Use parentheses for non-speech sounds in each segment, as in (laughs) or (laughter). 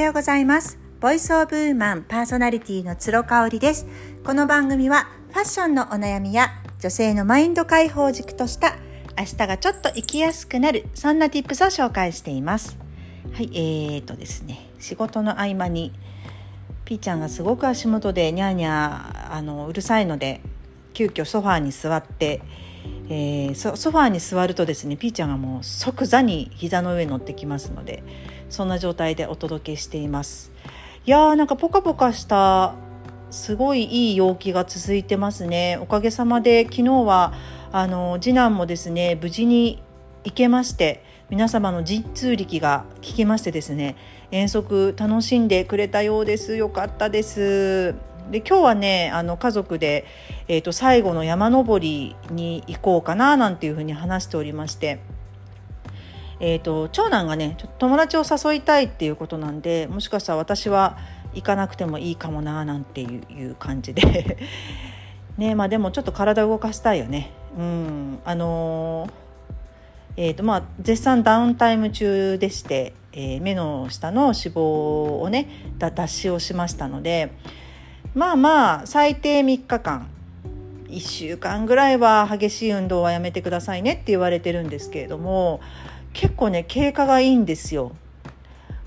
ようございます。ボイスオブウーマンパーソナリティの鶴香織です。この番組はファッションのお悩みや女性のマインド解放軸とした明日がちょっと生きやすくなるそんな tips を紹介しています。はいえーとですね。仕事の合間にピーちゃんがすごく足元でニャーニャーあのうるさいので急遽ソファーに座ってえー、ソファーに座るとですねピーちゃんがもう即座に膝の上に乗ってきますのでそんな状態でお届けしています。いやーなんかポカポカしたすごいいい陽気が続いてますね。おかげさまで昨日はあの次男もですね無事に行けまして皆様の陣痛力が効きましてですね遠足楽しんでくれたようです。よかったです。で今日はねあの家族で、えーと、最後の山登りに行こうかななんていうふうに話しておりまして。えーと、長男がねちょっと友達を誘いたいっていうことなんでもしかしたら私は行かなくてもいいかもななんていう感じで (laughs) ねまあでもちょっと体を動かしたいよねうんあのー、えーとまあ、絶賛ダウンタイム中でして、えー、目の下の脂肪をね脱脂をしましたのでまあまあ最低3日間1週間ぐらいは激しい運動はやめてくださいねって言われてるんですけれども結構ね経過がいいんですよ。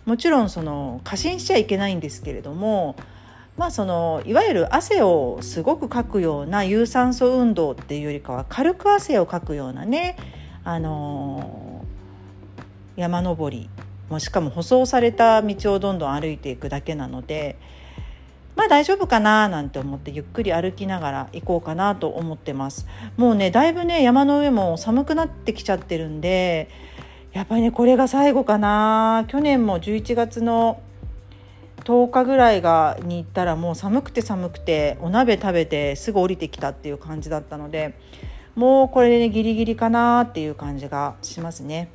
もちろんその過信しちゃいけないんですけれどもまあそのいわゆる汗をすごくかくような有酸素運動っていうよりかは軽く汗をかくようなねあのー、山登りもしかも舗装された道をどんどん歩いていくだけなのでまあ大丈夫かななんて思ってゆっくり歩きながら行こうかなと思ってます。もうねだいぶね山の上も寒くなってきちゃってるんでやっぱりねこれが最後かな。去年も11月の10日ぐらいがに行ったらもう寒くて寒くてお鍋食べてすぐ降りてきたっていう感じだったのでもうこれでねギリギリかなっていう感じがしますね。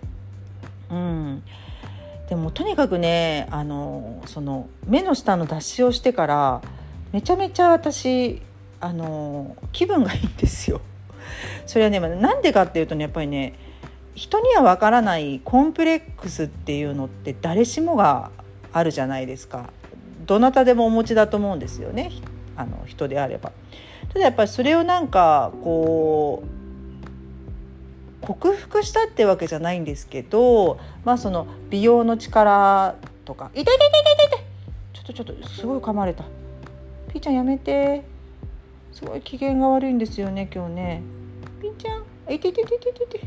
うん。でもとにかくねあのその目の下の脱脂をしてからめちゃめちゃ私あの気分がいいんですよ。(laughs) それはねなんでかっていうとねやっぱりね人にはわからないコンプレックスっていうのって誰しもがあるじゃないですか。どなたでもお持ちだと思うんですよねあの人であれば。ただやっぱりそれをなんかこう克服したってわけじゃないんですけどまあその美容の力とか「痛い痛い痛い痛い痛い!」ちょっとちょっとすごい噛まれた「ピーちゃんやめて」すごい機嫌が悪いんですよね今日ね「ピーちゃん。あいてててててて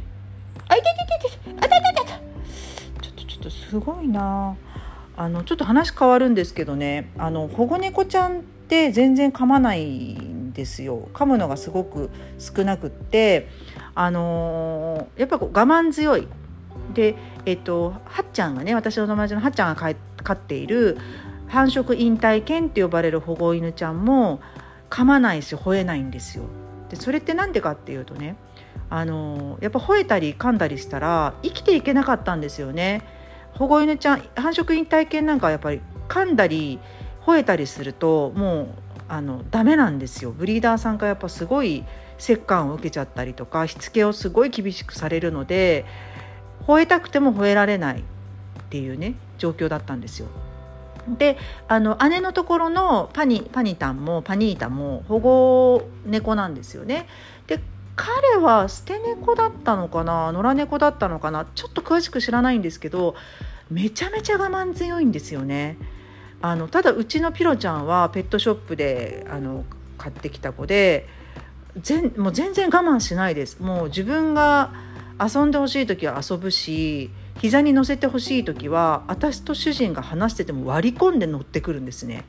あいててててあたたたた」ちょっとちょっとすごいな。あのちょっと話変わるんですけどね。あの保護猫ちゃんって全然噛まないんですよ。噛むのがすごく少なくって。あのー、やっぱこう我慢強いでえっとはっちゃんがね私の友達のはっちゃんが飼っている繁殖引退犬って呼ばれる保護犬ちゃんも噛まないし吠えないんですよ。でそれって何でかっていうとねあのやっぱ吠えたり噛んだりしたら生きていけなかったんですよね。保護犬ちゃん繁殖引退犬なんかはやっぱり噛んだり吠えたりするともうあのダメなんですよ。ブリーダーさんがやっぱすごい折感を受けちゃったりとかしつけをすごい厳しくされるので吠えたくても吠えられないっていうね状況だったんですよ。であの姉のところのパニパニタンもパニータも保護猫なんですよね。で彼は捨て猫だったのかな野良猫だったのかなちょっと詳しく知らないんですけどめちゃめちゃ我慢強いんですよね。あのただうちのピロちゃんはペットショップであの買ってきた子で全もう全然我慢しないです。もう自分が遊んでほしい時は遊ぶし膝に乗せてほしい時は私と主人が話してても割り込んで乗ってくるんですね。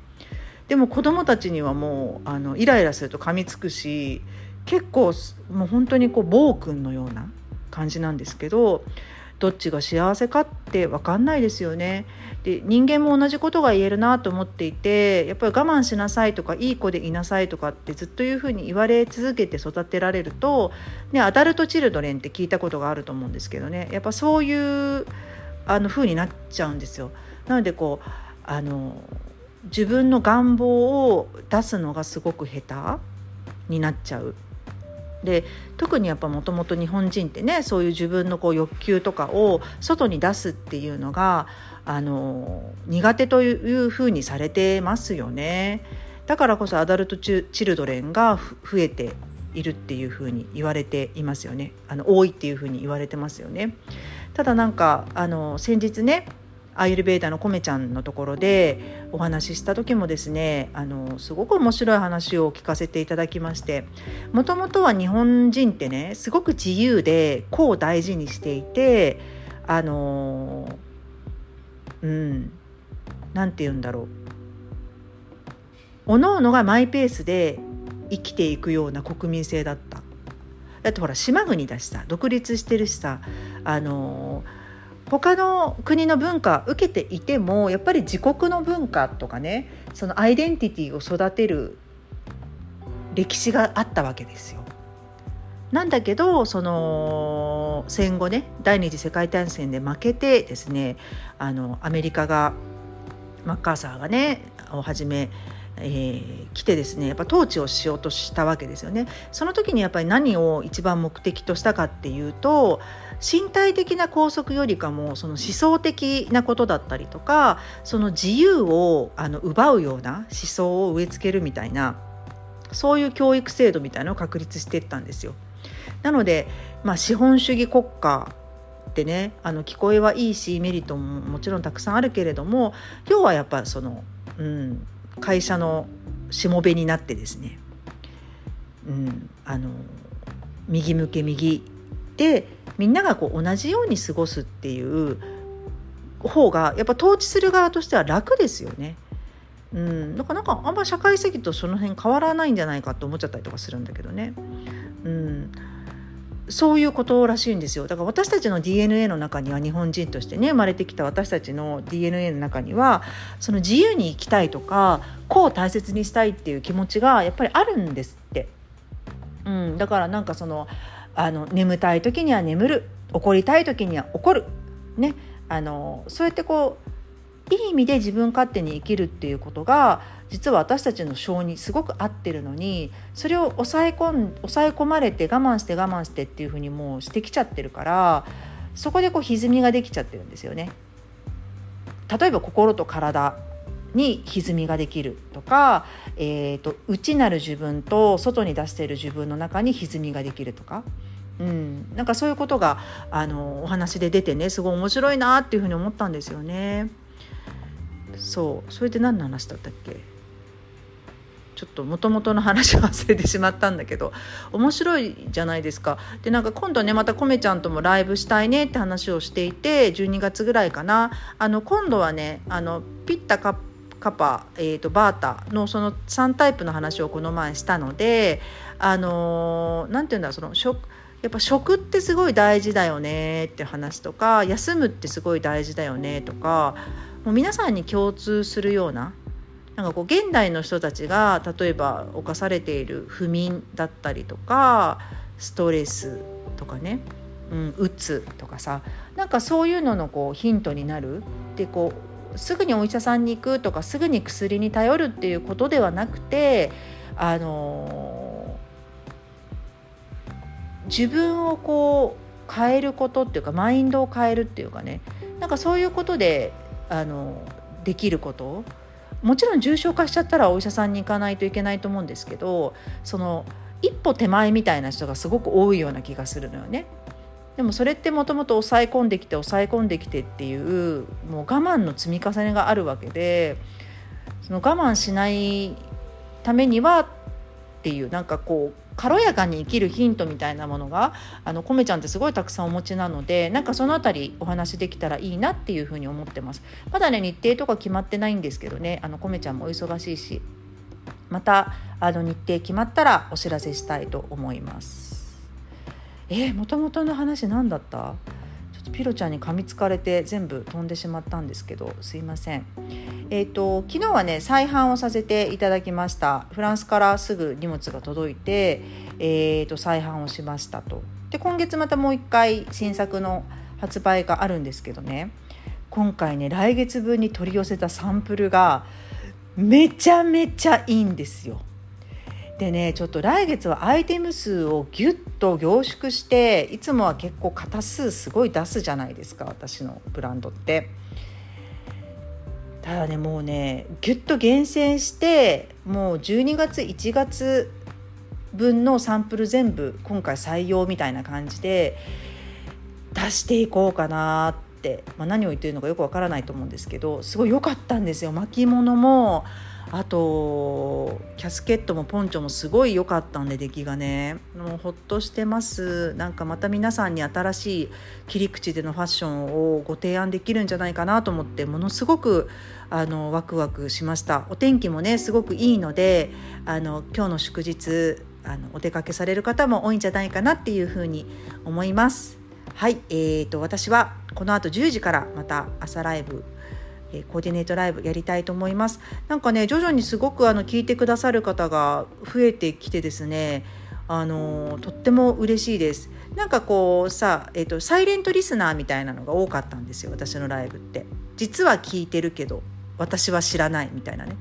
でも子供たちにはもうあのイライラすると噛みつくし結構もう本当にこう暴君のような感じなんですけどどっちが幸せかって分かんないですよね。で人間も同じことが言えるなと思っていてやっぱり我慢しなさいとかいい子でいなさいとかってずっというふうに言われ続けて育てられると、ね、アダルトチルドレンって聞いたことがあると思うんですけどねやっぱそういうあの風になっちゃうんですよ。なのでこうあの自分の願望を出すのがすごく下手になっちゃうで特にやっぱもともと日本人ってねそういう自分のこう欲求とかを外に出すっていうのがあの苦手というふうにされてますよね。だからこそアダルトチルドレンが増えているっていうふうに言われていますよねあの多いっていうふうに言われてますよね。ただなんかあの先日ねアイルベーダのコメちゃんのところでお話しした時もですねあのすごく面白い話を聞かせていただきましてもともとは日本人ってねすごく自由で個を大事にしていてあのうん何て言うんだろう。おのおのがマイペースで生きていくような国民性だった。だってほら島国だしさ独立してるしさあのー他の国の文化受けていてもやっぱり自国の文化とかねそのアイデンティティを育てる歴史があったわけですよ。なんだけどその戦後ね第二次世界大戦で負けてですねあのアメリカがマッカーサーがねをはじめえー、来てですねやっぱ統治をしようとしたわけですよね。その時にやっぱり何を一番目的としたかっていうと身体的な拘束よりかもその思想的なことだったりとかその自由をあの奪うような思想を植え付けるみたいなそういう教育制度みたいなのを確立していったんですよ。なので、まあ、資本主義国家ってねあの聞こえはいいしメリットももちろんたくさんあるけれども要はやっぱその、うん、会社のしもべになってですね、うん、あの右向け右でみんながこう同じように過ごすっていう方がやっぱ統治する側としては楽ですよね。うん、だからなんかあんま社会主義とその辺変わらないんじゃないかと思っちゃったりとかするんだけどね。うん、そういうことらしいんですよ。だから私たちの DNA の中には日本人としてね生まれてきた私たちの DNA の中にはその自由に生きたいとか個を大切にしたいっていう気持ちがやっぱりあるんですって。うん、だからなんかそのあの眠たい時には眠る。怒りたい時には怒る、ね、あのそうやってこういい意味で自分勝手に生きるっていうことが実は私たちの性にすごく合ってるのにそれを抑え込ん抑え込まれて我慢して我慢してっていうふうにもうしてきちゃってるからそこでこう歪みができちゃってるんですよね。例えば心と体に歪みができるとか、えーと、内なる自分と外に出している自分の中に歪みができるとか、うん、なんかそういうことがあのお話で出てねすごい面白いなっていうふうに思ったんですよね。そう。それで何の話だったっけ？ちょっともともとの話を忘れてしまったんだけど。面白いじゃないですか。でなんか今度ねまたコメちゃんともライブしたいねって話をしていて12月ぐらいかな。あの今度はねあのピッタカッカパ、えーと、バータのその3タイプの話をこの前したのであの何、て言うんだその食やっぱ食ってすごい大事だよねって話とか休むってすごい大事だよねとかもう皆さんに共通するようななんかこう現代の人たちが例えば犯されている不眠だったりとかストレスとかね、うん、うつとかさなんかそういうののこうヒントになる。でこうすぐにお医者さんに行くとかすぐに薬に頼るっていうことではなくてあの自分をこう変えることっていうかマインドを変えるっていうかねなんかそういうことであのできることもちろん重症化しちゃったらお医者さんに行かないといけないと思うんですけどその一歩手前みたいな人がすごく多いような気がするのよね。でもそれってもともと抑え込んできて抑え込んできてっていうもう我慢の積み重ねがあるわけでその我慢しないためにはっていうなんかこう軽やかに生きるヒントみたいなものがあのコメちゃんってすごいたくさんお持ちなのでなんかその辺りお話できたらいいなっていうふうに思ってます。まだね日程とか決まってないんですけどねあのコメちゃんもお忙しいしまたあの日程決まったらお知らせしたいと思います。えー、もともとの話何だった？ピロちゃんに噛みつかれて全部飛んでしまったんですけどすいません。えっ、ー、と昨日はね再販をさせていただきました。フランスからすぐ荷物が届いて、えーと、再販をしましたと。で今月またもう一回新作の発売があるんですけどね。今回ね来月分に取り寄せたサンプルがめちゃめちゃいいんですよ。でねちょっと来月はアイテム数をギュッと凝縮していつもは結構型数すごい出すじゃないですか私のブランドって。ただねもうねギュッと厳選してもう12月1月分のサンプル全部今回採用みたいな感じで出していこうかなって、まあ、何を言ってるのかよくわからないと思うんですけどすごい良かったんですよ。巻物もあとキャスケットもポンチョもすごい良かったんで出来がね。もうほっとしてます。なんかまた皆さんに新しい切り口でのファッションをご提案できるんじゃないかなと思ってものすごくあのワクワクしました。お天気もねすごくいいのであの今日の祝日あのお出かけされる方も多いんじゃないかなっていうふうに思います。はい、えーと、私はこの後10時からまた朝ライブえコーディネートライブやりたいと思います。なんかね徐々にすごくあの聞いてくださる方が増えてきてですねあのとっても嬉しいです。なんかこうさ、えーとサイレントリスナーみたいなのが多かったんですよ私のライブって。実は聞いてるけど私は知らないみたいなね。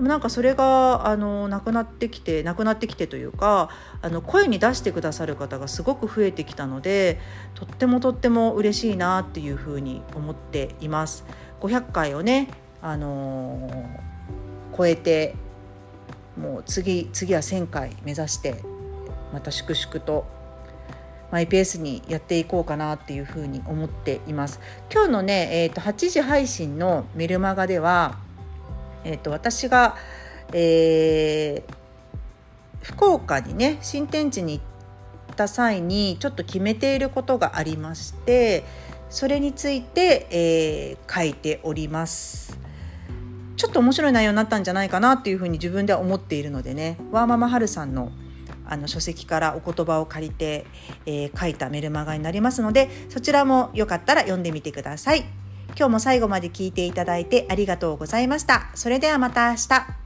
でもなんかそれがあのなくなってきてなくなってきてというかあの声に出してくださる方がすごく増えてきたのでとってもとっても嬉しいなっていうふうに思っています。500回をね、あのー、超えてもう次次は1,000回目指してまた粛々とマイペースにやっていこうかなっていうふうに思っています。今日のね、えーと、8時配信のメルマガではえーと、私が、えー、福岡にね新天地に行った際にちょっと決めていることがありましてそれについて、えー、書いております。ちょっと面白い内容になったんじゃないかなっていうふうに自分では思っているのでねワーママハルさんのあの書籍からお言葉を借りて、えー、書いたメルマガになりますのでそちらもよかったら読んでみてください。今日も最後まで聞いていただいてありがとうございました。それではまた明日。